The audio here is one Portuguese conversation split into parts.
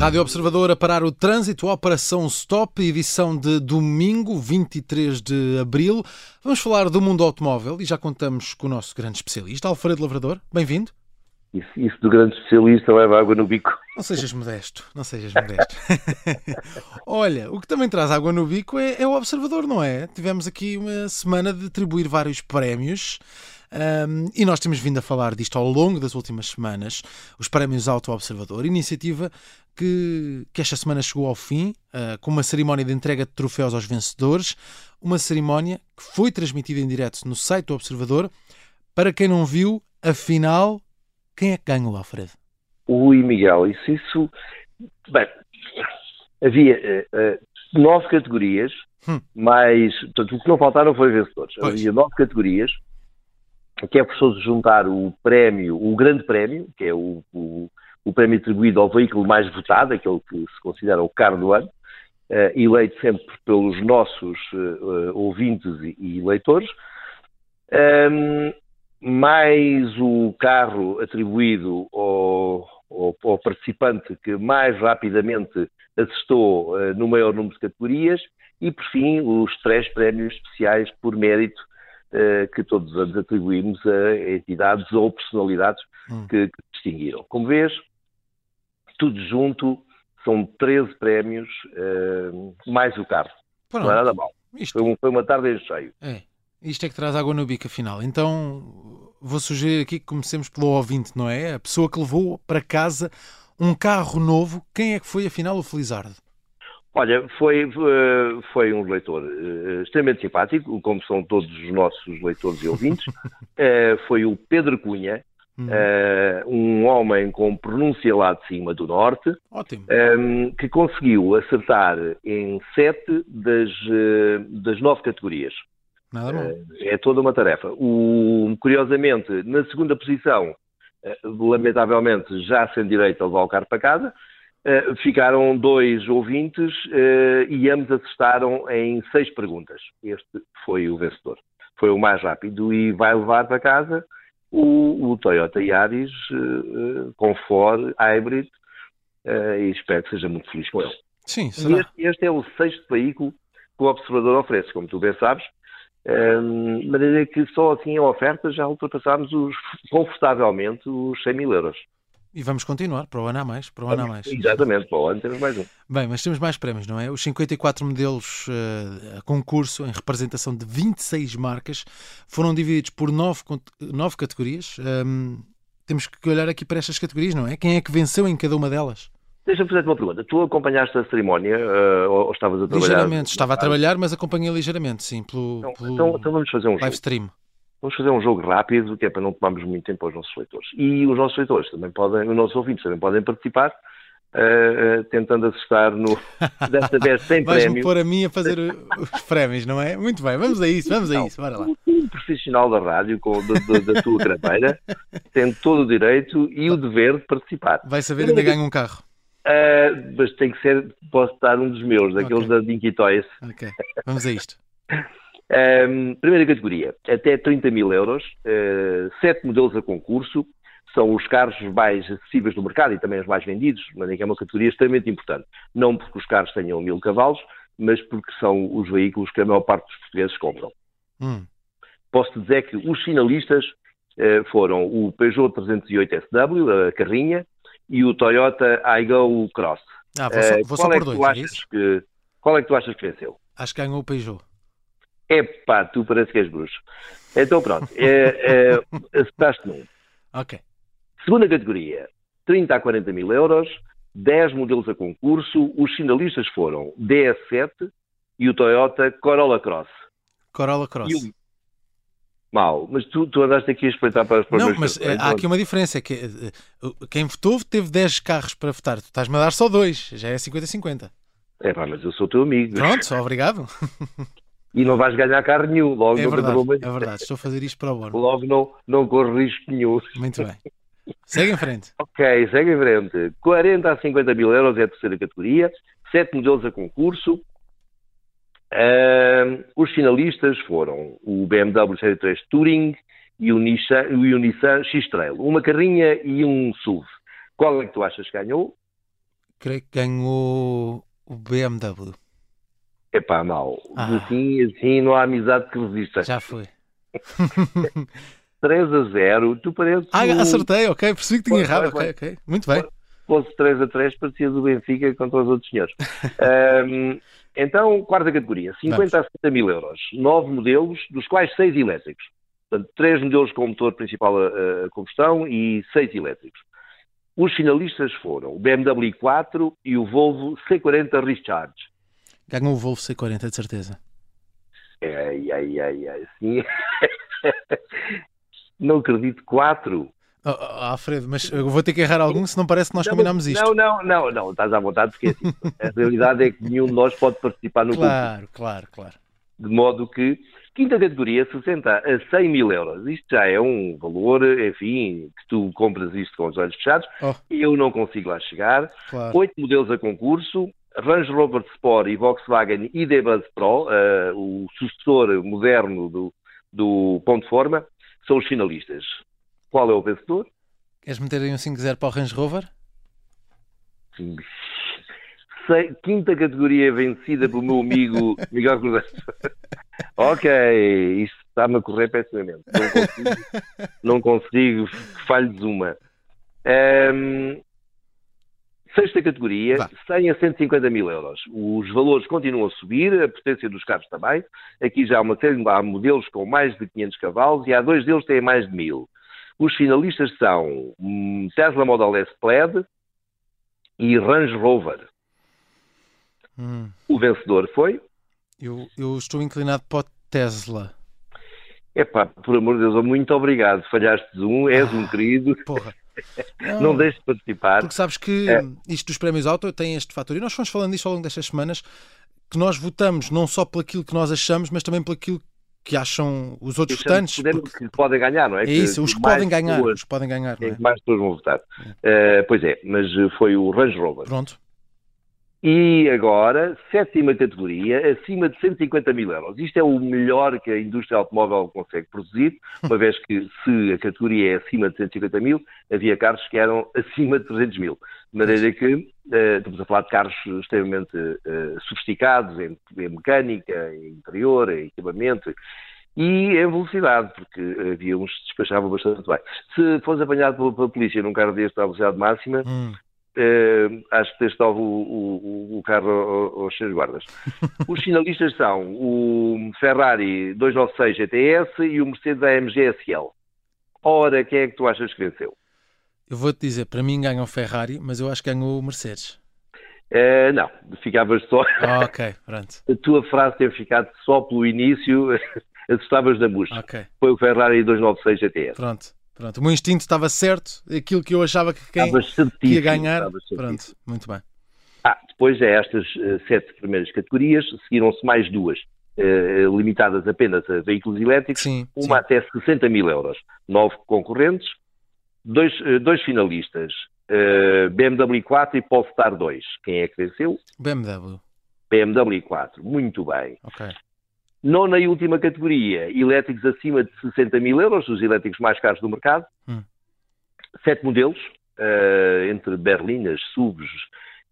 Rádio Observador a parar o trânsito, Operação Stop, edição de domingo, 23 de abril. Vamos falar do mundo automóvel e já contamos com o nosso grande especialista, Alfredo Lavrador. Bem-vindo. Isso, isso, do grande especialista leva água no bico. Não sejas modesto, não sejas modesto. Olha, o que também traz água no bico é, é, o Observador, não é? Tivemos aqui uma semana de atribuir vários prémios. Um, e nós temos vindo a falar disto ao longo das últimas semanas, os prémios Auto Observador, iniciativa que, que esta semana chegou ao fim, uh, com uma cerimónia de entrega de troféus aos vencedores, uma cerimónia que foi transmitida em direto no site do Observador. Para quem não viu, afinal, quem é que ganhou, Alfredo? O Miguel, isso, isso. Bem, havia uh, nove categorias, hum. mas portanto, o que não faltaram foi vencedores. Pois. Havia nove categorias que é preciso juntar o prémio, o grande prémio, que é o, o, o, prémio atribuído ao veículo mais votado, aquele que se considera o carro do ano, uh, eleito sempre pelos nossos uh, ouvintes e, e leitores, um, mais o carro atribuído ao, ao, ao, participante que mais rapidamente assistou uh, no maior número de categorias, e por fim os três prémios especiais por mérito eh, que todos os anos atribuímos a entidades ou personalidades hum. que, que distinguiram. Como vês, tudo junto são 13 prémios, uh, mais o carro. Pronto. Não é nada mal. Isto... Foi, um, foi, uma tarde em cheio. É. Isto é que traz água no bico, afinal. Então, vou sugerir aqui que comecemos pelo ouvinte, não é? A pessoa que levou para casa um carro novo. Quem é que foi, afinal, o Felizardo? Olha, foi, eh, foi um leitor uh, extremamente simpático, como são todos os nossos leitores e ouvintes. foi o Pedro Cunha, uh, um homem com pronúncia lá de cima do norte, um, ehm, que conseguiu acertar em sete das, das nove categorias. Mal. é toda uma tarefa. O, curiosamente, na segunda posição, lamentavelmente, já sem direito a levar o carro para casa, Uh, ficaram dois ouvintes uh, e ambos acertaram em seis perguntas. Este foi o vencedor. Foi o mais rápido e vai levar para casa o, o Toyota Yaris uh, com Ford Hybrid e espero que seja muito feliz com ele. Sim, será. Este, este, é o sexto veículo que o observador oferece, como tu bem sabes. De maneira que só assim a oferta já ultrapassámos os, confortavelmente os 100 mil euros. E vamos continuar, para o ano a mais, para o ano a mais. Exatamente, para o ano temos mais um. Bem, mas temos mais prémios, não é? Os 54 modelos uh, a concurso em representação de 26 marcas foram divididos por 9, 9 categorias. Um, temos que olhar aqui para estas categorias, não é? Quem é que venceu em cada uma delas? Deixa-me fazer-te uma pergunta. Tu acompanhaste a cerimónia uh, ou, estavas a trabalhar? Ligeiramente, estava a trabalhar, mas acompanhei ligeiramente, sim, pelo, então, pelo então, então vamos fazer um live stream. Vamos fazer um jogo rápido, que é para não tomarmos muito tempo aos nossos leitores. E os nossos leitores também podem, os nossos ouvintes também podem participar, uh, uh, tentando assustar no, desta vez sem Vais prémio. pôr a mim a fazer os prémios, não é? Muito bem, vamos a isso, vamos a isso, bora lá. Um profissional da rádio, com, da, da tua carreira, tem todo o direito e o dever de participar. Vai saber ainda ganha um carro. Uh, mas tem que ser, posso dar um dos meus, daqueles okay. da Dinky Toys. Ok, vamos a isto. Um, primeira categoria, até 30 mil euros, uh, sete modelos a concurso, são os carros mais acessíveis do mercado e também os mais vendidos, mas é uma categoria extremamente importante. Não porque os carros tenham mil cavalos, mas porque são os veículos que a maior parte dos portugueses compram. Hum. Posso dizer que os finalistas uh, foram o Peugeot 308 SW, a carrinha, e o Toyota Aygo Cross. Ah, vou só, vou uh, só é por dois, é que, qual é que tu achas que venceu? Acho que ganhou o Peugeot. Epá, tu parece que és bruxo. Então pronto, é, é, acertaste num. Ok. Segunda categoria, 30 a 40 mil euros, 10 modelos a concurso. Os finalistas foram DS7 e o Toyota Corolla Cross. Corolla Cross. O... Mal, mas tu, tu andaste aqui a espreitar para as Não, mas eh, há aqui uma diferença: é que eh, quem votou teve 10 carros para votar, tu estás-me a dar só dois, já é 50-50. É pá, mas eu sou teu amigo. Pronto, só obrigado. e não vais ganhar carro nenhum. Logo é, verdade, é verdade, estou a fazer isto para o bono. Logo não, não corro risco nenhum. Muito bem. Segue em frente. ok, segue em frente. 40 a 50 mil euros é a terceira categoria, 7 modelos a concurso. Uh, os finalistas foram o BMW Série 3 Touring e o Nissan, o Nissan X-Trail. Uma carrinha e um SUV. Qual é que tu achas que ganhou? creio que ganhou o BMW. Epá, mal. Ah. Assim, assim não há amizade que resista. Já foi. 3 a 0, tu pareces. Ah, acertei, ok, percebi que tinha errado, ok, ok. Muito bem. Se fosse 3 a 3, parecia do Benfica contra os outros senhores. um, então, quarta categoria, 50 Vamos. a 70 mil euros. 9 modelos, dos quais 6 elétricos. Portanto, 3 modelos com motor principal a, a combustão e 6 elétricos. Os finalistas foram o BMW 4 e o Volvo C40 Recharge. Ganhou o Volvo C40, de certeza. Ai, ai, ai, ai, sim. não acredito, 4. Oh, oh, Alfredo, mas eu vou ter que errar algum, se não parece que nós não, combinámos isto. Não, não, não, não, estás à vontade, porque assim, a realidade é que nenhum de nós pode participar no Claro, concurso. claro, claro. De modo que, quinta categoria, 60 a 100 mil euros. Isto já é um valor, enfim, que tu compras isto com os olhos fechados. Oh. Eu não consigo lá chegar. Claro. Oito modelos a concurso, Range Rover Sport e Volkswagen ID Buzz Pro, uh, o sucessor moderno do, do Ponto Forma, são os finalistas. Qual é o vencedor? Queres meter aí um 5-0 para o Range Rover? Sim. Quinta categoria vencida pelo meu amigo Miguel Cruzeiro. ok, isto está-me a correr pessimamente. Não consigo, não consigo falhes uma. Um, Sexta categoria, Vá. 100 a 150 mil euros. Os valores continuam a subir, a potência dos carros também. Aqui já há uma há modelos com mais de 500 cavalos e há dois deles que têm mais de 1000. Os finalistas são Tesla Model S Plaid e Range Rover. Hum. O vencedor foi? Eu, eu estou inclinado para o Tesla. Epá, por amor de Deus, muito obrigado. Falhaste um, és ah, um querido. Porra. Não, não deixes de participar. Porque sabes que é. isto dos prémios auto tem este fator, e nós fomos falando disto ao longo destas semanas, que nós votamos não só pelo que nós achamos, mas também pelo que acham os outros votantes. Porque... Que podem ganhar, não é? É isso, os que podem ganhar. Pessoas, os que podem ganhar. É? Mais pessoas vão votar. É. Uh, pois é, mas foi o Range Rover. Pronto. E agora, sétima categoria, acima de 150 mil euros. Isto é o melhor que a indústria automóvel consegue produzir, uma vez que se a categoria é acima de 150 mil, havia carros que eram acima de 300 mil. De maneira que uh, estamos a falar de carros extremamente uh, sofisticados em, em, mecânica, em interior, em equipamento e em velocidade, porque havia uns que despachavam bastante bem. Se fosse apanhado pela, pela polícia num carro deste à velocidade máxima, hum Uh, acho que tens o, o, o, carro aos seus guardas. Os finalistas são o Ferrari 296 GTS e o Mercedes AMG SL. Ora, quem é que tu achas que venceu? Eu vou-te dizer, para mim ganha o Ferrari, mas eu acho que ganhou o Mercedes. Uh, não, ficavas só. Ah, ok, pronto. A tua frase ter ficado só pelo início, assustavas da música. Okay. Foi o Ferrari 296 GTS. Pronto. Pronto, o meu instinto estava certo, aquilo que eu achava que quem ia ganhar. Pronto, muito bem. Ah, depois a estas uh, sete primeiras categorias seguiram-se mais duas, uh, limitadas apenas a veículos elétricos, sim, uma sim. até 60 mil euros. Nove concorrentes, dois, uh, dois finalistas, BMW 4 e Polestar 2. Quem é que venceu? BMW. BMW 4, muito bem. Ok. Nona e última categoria, elétricos acima de 60 mil euros, os elétricos mais caros do mercado. Hum. Sete modelos, uh, entre berlinas, SUVs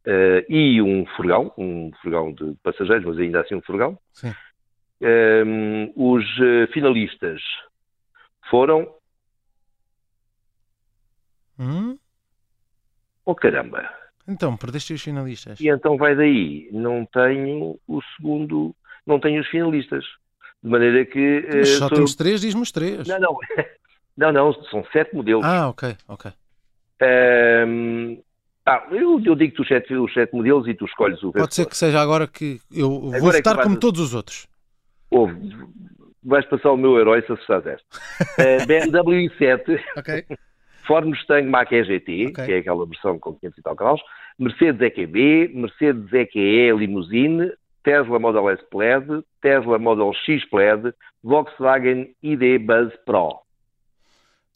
uh, e um furgão, um furgão de passageiros, mas ainda assim um furgão. Sim. Um, os uh, finalistas foram. Hum? Oh caramba! Então, perdeste os finalistas. E então vai daí. Não tenho o segundo não tem os finalistas. De maneira que. Mas só uh, temos três, diz-me os três. Não, não. Não, não, são sete modelos. Ah, ok, ok. Um, ah, eu, eu digo-te os sete, os sete modelos e tu escolhes o vencedor. Pode ser que seja agora que eu vou agora votar é como todos os outros. Ouve, vais passar o meu herói se assustares esta. Uh, BMW i7, okay. Ford Mustang Mach-E GT, okay. que é aquela versão com 500 e tal cavalos, Mercedes EQB, Mercedes EQE Limousine, Tesla Model S Plaid, Tesla Model X Plaid, Volkswagen ID Buzz Pro.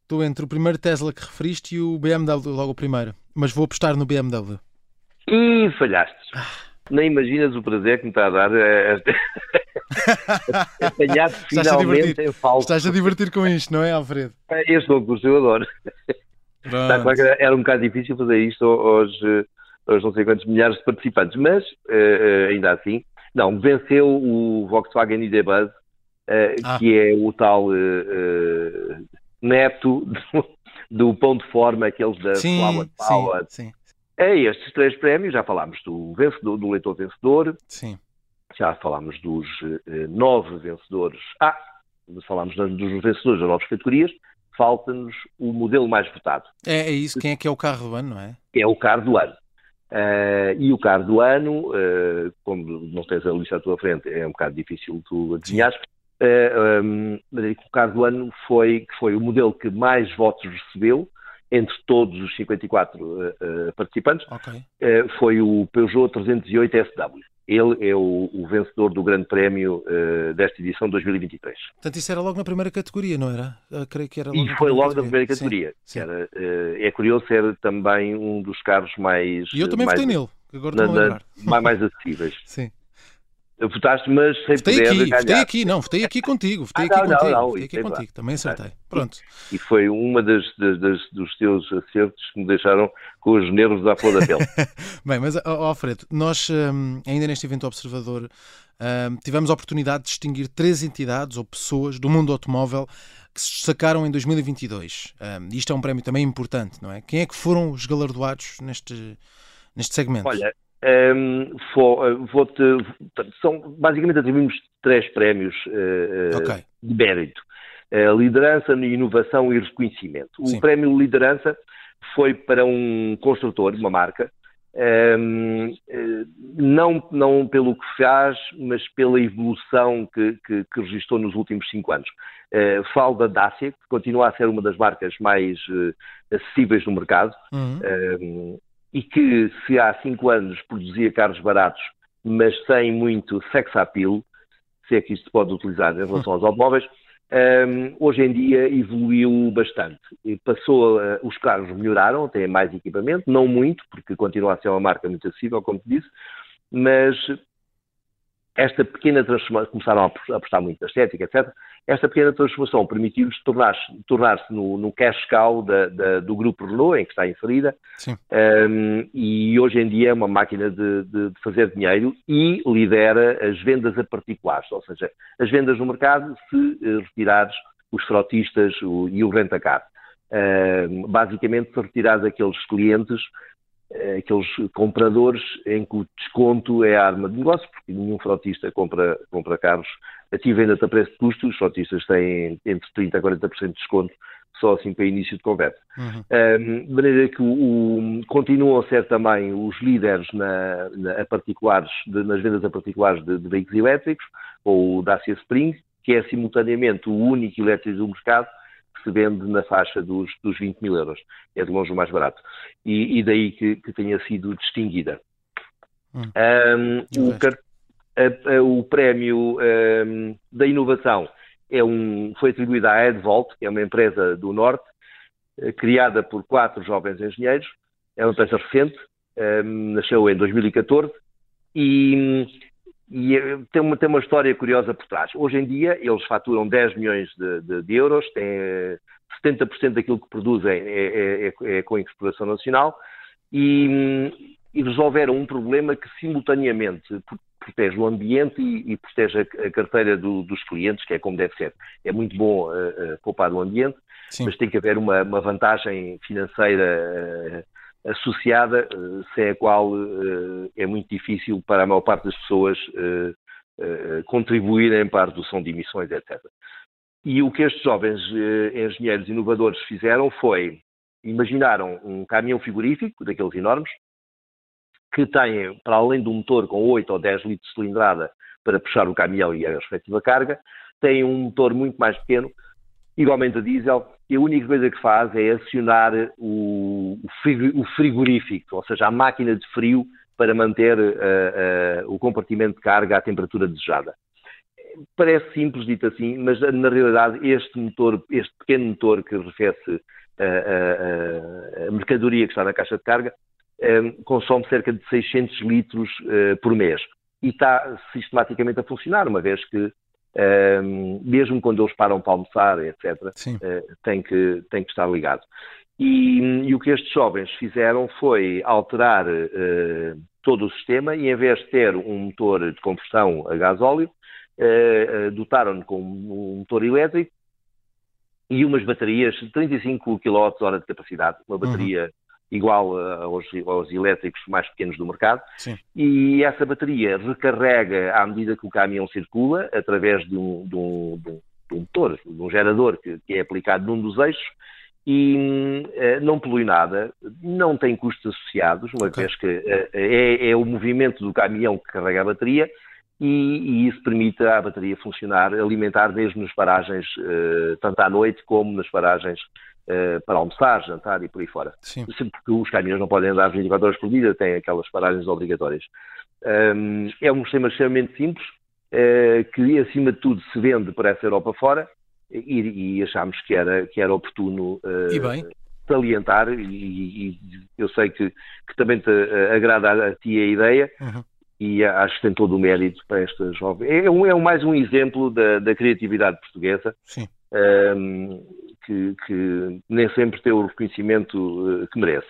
Estou entre o primeiro Tesla que referiste e o BMW logo o primeiro, mas vou apostar no BMW. E falhaste. Ah. Nem imaginas o prazer que me está a dar apanhar finalmente em falso. Estás a divertir com isto, não é, Alfredo? É, este concurso eu adoro. Está claro que era um bocado difícil fazer isto aos, aos não sei quantos milhares de participantes, mas uh, ainda assim, não, venceu o Volkswagen ID Buzz, uh, ah. que é o tal neto do, do pão de forma, aqueles da sim, Flower Power. Sim, sim. É estes três prémios, já falámos do vencedor, do leitor vencedor, sim. já falámos dos nove vencedores. Ah, falámos dos vencedores das novas categorias, falta-nos o modelo mais votado. É, é, isso, quem é que é o carro do ano, não é? É o carro do ano. Uh, e o carro do ano, uh, como não tens a lista à tua frente, é um bocado difícil tu adivinhares, uh, um, o carro do ano foi, que foi o modelo que mais votos recebeu entre todos os 54 participantes, okay. foi o Peugeot 308 SW. Ele é o, o vencedor do Grande Prémio uh, desta edição de 2023. Portanto, isso era logo na primeira categoria, não era? Eu creio que era logo e foi logo na primeira categoria. Sim, sim. Era, uh, é curioso ser também um dos carros mais. E eu também mais, votei nele, agora na, na, mais, mais acessíveis. sim. Votaste, mas sem votei poder aqui, ganhar. Votei aqui, não, votei aqui contigo. Votei ah, aqui não, contigo. Não, não, votei aqui contigo. Lá. Também acertei. Pronto. E, foi uma das, das, das, dos teus acertos que me deixaram com os nervos à flor da pele. Bem, mas, oh, Alfredo, nós um, ainda neste evento observador um, tivemos a oportunidade de distinguir três entidades ou pessoas do mundo automóvel que se destacaram em 2022. Um, isto é um prémio também importante, não é? Quem é que foram os galardoados neste, neste segmento? Olha, um, vou-te, são, basicamente atribuímos três prémios uh, okay. de mérito. Uh, liderança, inovação e reconhecimento. O prémio Liderança foi para um construtor, uma marca, um, uh, não, não pelo que faz, mas pela evolução que, que, que registrou nos últimos cinco anos. Uh, falo da Dacia, que continua a ser uma das marcas mais uh, acessíveis no mercado. Uhum e que se há cinco anos produzia carros baratos, mas sem muito sex appeal, se é que isto se pode utilizar em relação aos automóveis, um, hoje em dia evoluiu bastante. E passou, os carros melhoraram, têm mais equipamento, não muito, porque continua a ser uma marca muito acessível, como te disse, mas esta pequena transformação, começaram a apostar muito na estética, etc. Esta pequena transformação permitiu-lhes tornar-se tornar no, no cash cow da, da, do grupo Renault, em que está inserida, um, e hoje em dia é uma máquina de, de, de, fazer dinheiro e lidera as vendas a particulares, ou seja, as vendas no mercado se eh, retirares os frotistas o, e o rentacar. Um, basicamente, se retirares aqueles clientes aqueles compradores em que o desconto é a arma de negócio, porque nenhum frotista compra, compra carros a venda-te a preço de custo, os frotistas têm entre 30% a 40% de desconto só assim para início de conversa. Uhum. Um, de maneira que o, o, continuam a ser também os líderes na, na a particulares, de, nas vendas a particulares de, de, veículos elétricos, ou o Dacia Spring, que é simultaneamente o único elétrico do mercado se vende na faixa dos, dos 20 mil euros. É de longe o mais barato. E, e daí que, que, tenha sido distinguida. Hum. Um, o, a, a, o, prémio um, da inovação é um, foi atribuído à Edvolt, que é uma empresa do Norte, eh, criada por quatro jovens engenheiros. É uma empresa recente, nasceu em 2014 e e eh, tem uma, tem uma história curiosa por trás. Hoje em dia, eles faturam 10 milhões de, de, de euros, têm 70% daquilo que produzem é, é, é, é com exploração nacional e, e, resolveram um problema que simultaneamente protege o ambiente e, e protege a, a carteira do, dos clientes, que é como deve ser. É muito bom uh, uh, poupar o ambiente, Sim. mas tem que haver uma, uma vantagem financeira associada, eh, sem a qual eh, é muito difícil para a maior parte das pessoas eh, contribuírem para a redução de emissões, etc. E o que estes jovens engenheiros inovadores fizeram foi imaginaram um caminhão frigorífico, daqueles enormes, que tem, para além do motor com 8 ou 10 litros de cilindrada para puxar o caminhão e a respectiva carga, tem um motor muito mais pequeno igualmente a diesel, e a única coisa que faz é acionar o, frigorífico, ou seja, a máquina de frio para manter uh, uh, o compartimento de carga à temperatura desejada. Parece simples dito assim, mas na realidade este motor, este pequeno motor que arrefece uh, a mercadoria que está na caixa de carga, consome cerca de 600 litros por mês. E está sistematicamente a funcionar, uma vez que mesmo quando eles param para almoçar, etc., uh, tem, que, tem que estar ligado. E, e, o que estes jovens fizeram foi alterar uh, todo o sistema e, em vez de ter um motor de combustão a gás óleo, uh, uh, dotaram-no com um motor elétrico e umas baterias de 35 kWh de capacidade, uma bateria uhum. Igual aos, aos, elétricos mais pequenos do mercado. Sim. E essa bateria recarrega à medida que o caminhão circula, através de um, de um, de um, de um motor, de um gerador que, que é aplicado num dos eixos, e uh, não polui nada, não tem custos associados, uma okay. vez que uh, é, é, o movimento do caminhão que carrega a bateria e, e, isso permite à bateria funcionar, alimentar mesmo nas paragens, tanto à noite como nas paragens para almoçar, jantar e por aí fora. Sim. Porque os caminhões não podem andar 24 horas por dia, têm aquelas paragens obrigatórias. Um, é um sistema extremamente simples, que acima de tudo se vende para essa Europa fora e, e achámos que era, que era oportuno uh, salientar e, e, eu sei que, que também te agrada a, ti a ideia uhum. e acho que tem todo o mérito para esta jovem. É, um, é mais um exemplo da, da criatividade portuguesa um, ehm, que, que, nem sempre tem o reconhecimento uh, que merece.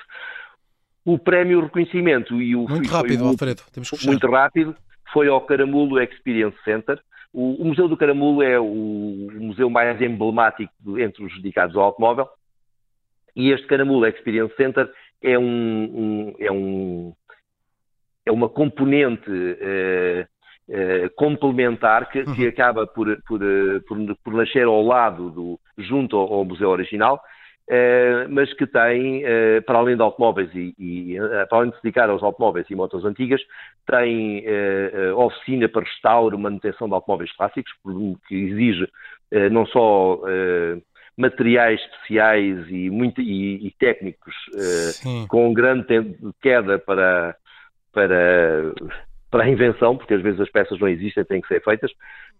O prémio reconhecimento e o muito rápido, Alfredo, temos que muito rápido foi ao Caramulo Experience Center, o, Museu do Caramulo é o, o, museu mais emblemático entre os dedicados ao automóvel e este Caramulo Experience Center é, um, um é, um, é uma componente eh, eh, complementar que, que, uhum. acaba por, por, por, por, nascer ao lado, do, junto ao, ao museu original, Uh, mas que tem, uh, para além de automóveis e, e uh, para além de se dedicar aos automóveis e motos antigas, tem oficina para restauro, manutenção de automóveis clássicos, que exige não só materiais especiais e, muito, e, e técnicos com grande queda para, para, para a invenção, porque às vezes as peças não existem, têm que ser feitas,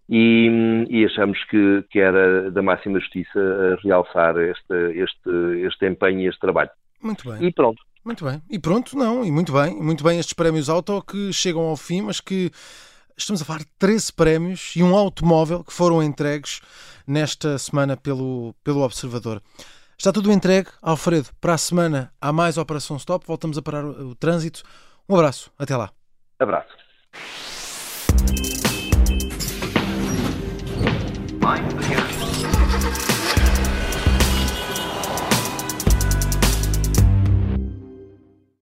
e, e, achamos que, que, era da máxima justiça realçar este, este, este empenho e este trabalho. Muito bem. E pronto. Muito bem. E pronto, não, e muito bem. Muito bem estes prémios auto que chegam ao fim, mas que estamos a falar de 13 prémios e um automóvel que foram entregues nesta semana pelo, pelo Observador. Está tudo entregue, Alfredo. Para a semana há mais Operação Stop. Voltamos a parar o, o trânsito. Um abraço. Até lá. Abraço. Mind the